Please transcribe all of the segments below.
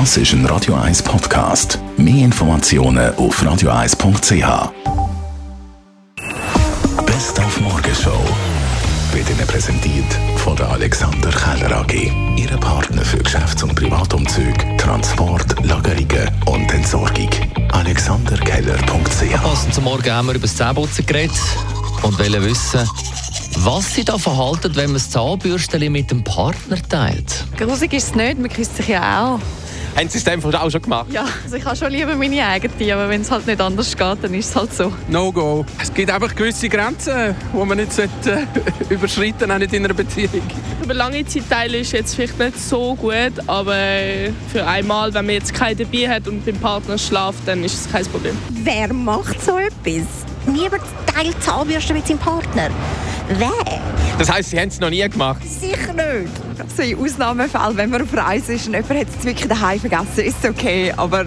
Das ist ein Radio 1 Podcast. Mehr Informationen auf radio1.ch. Best auf Morgenshow wird Ihnen präsentiert von der Alexander Keller AG. Ihre Partner für Geschäfts- und Privatumzug, Transport, Lagerungen und Entsorgung. AlexanderKeller.ch Passend zum Morgen haben wir über das Zähneputzen geredet und wollen wissen, was sie da verhalten, wenn man das Zahnbürstchen mit dem Partner teilt. Grusig ist es nicht, man küsst sich ja auch. Haben Sie es dem auch schon gemacht? Ja, also ich habe schon lieber meine eigene, aber wenn es halt nicht anders geht, dann ist es halt so. No-go. Es gibt einfach gewisse Grenzen, die man nicht sollte, äh, überschreiten auch nicht in einer Beziehung. Über lange Zeit teilen ist jetzt vielleicht nicht so gut, aber für einmal, wenn man jetzt keinen dabei hat und beim Partner schlaft, dann ist es kein Problem. Wer macht so etwas? Niemand teilt Zahnbürste mit seinem Partner. Wer? Das heisst, Sie haben es noch nie gemacht? Sicher nicht. Also in Ausnahmefällen, wenn man auf Reise ist und jemand hat es wirklich daheim vergessen, ist es okay, aber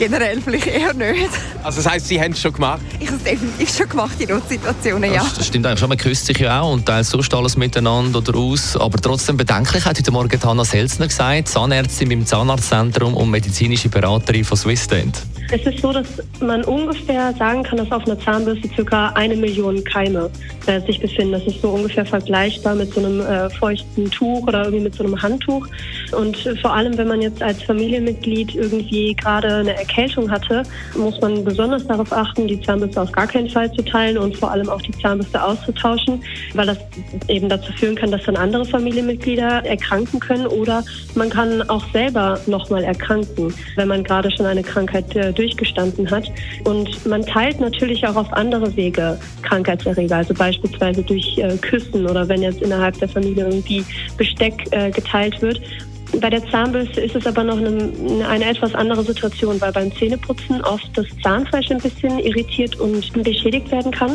generell vielleicht eher nicht. Also das heisst, Sie haben es schon gemacht? Ich habe es definitiv schon gemacht in Notsituationen, ja. Das, das stimmt eigentlich schon, man küsst sich ja auch und teilt sonst alles miteinander oder aus. Aber trotzdem bedenklich hat heute Morgen Hanna Selzner gesagt, Zahnärztin beim Zahnarztzentrum und medizinische Beraterin von Swissdent. Es ist so, dass man ungefähr sagen kann, dass auf einer Zahnbürste ca. eine Million Keime äh, sich befinden. Das ist so ungefähr vergleichbar mit so einem äh, feuchten Tuch oder irgendwie mit so einem Handtuch. Und äh, vor allem, wenn man jetzt als Familienmitglied irgendwie gerade eine Erkältung hatte, muss man besonders darauf achten, die Zahnbürste auf gar keinen Fall zu teilen und vor allem auch die Zahnbürste auszutauschen, weil das eben dazu führen kann, dass dann andere Familienmitglieder erkranken können oder man kann auch selber nochmal erkranken, wenn man gerade schon eine Krankheit äh, durchgestanden hat. Und man teilt natürlich auch auf andere Wege Krankheitserreger, also beispielsweise durch äh, Küssen oder wenn jetzt innerhalb der Familie irgendwie Besteck äh, geteilt wird. Bei der Zahnbürste ist es aber noch eine, eine, etwas andere Situation, weil beim Zähneputzen oft das Zahnfleisch ein bisschen irritiert und beschädigt werden kann.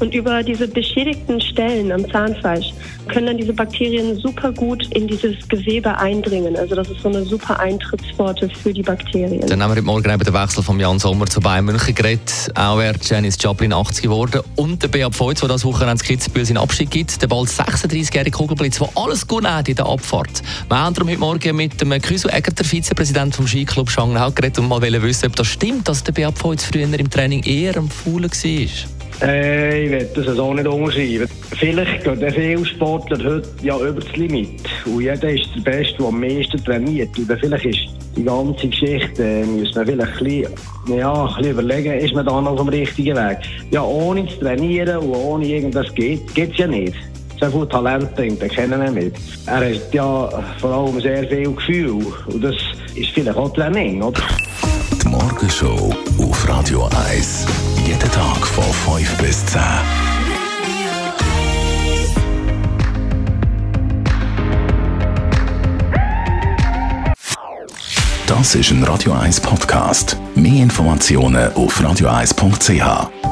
Und über diese beschädigten Stellen am Zahnfleisch können dann diese Bakterien super gut in dieses Gewebe eindringen. Also das ist so eine super Eintrittspforte für die Bakterien. Dann haben wir heute Morgen eben den Wechsel von Jan Sommer zu Bayern München geredet. Auch wäre Janis Joplin 80 geworden. Und der Beat Voigt, der das Wochenende ins Kitzbühel seinen Abschied gibt. Der bald 36-jährige Kugelblitz, der alles gut hat in der Abfahrt. Wir haben darum heute Morgen mit dem Küsu Egger, Vizepräsident vom Skiclub Schangnau, geredet und mal wissen, ob das stimmt, dass der Beat Voigt früher im Training eher am Faulen war. Äh, ich werde das auch nicht unterschreiben. Vielleicht gehen viele Sportler heute ja über das Limit. Und jeder ist der Beste, der am meisten trainiert. Und vielleicht ist die ganze Geschichte, äh, muss man vielleicht ein bisschen, ja, ein bisschen überlegen, ist man da noch auf dem richtigen Weg. Ja, ohne zu trainieren und ohne irgendwas geht, geht es ja nicht. So viel Talent den kennen wir nicht. Er hat ja vor allem sehr viel Gefühl. Und das ist vielleicht auch Training, oder? Die Morgenshow auf Radio 1. Jeden Tag von 5 bis 10. Das ist ein Radio 1 Podcast. Mehr Informationen auf radio1.ch.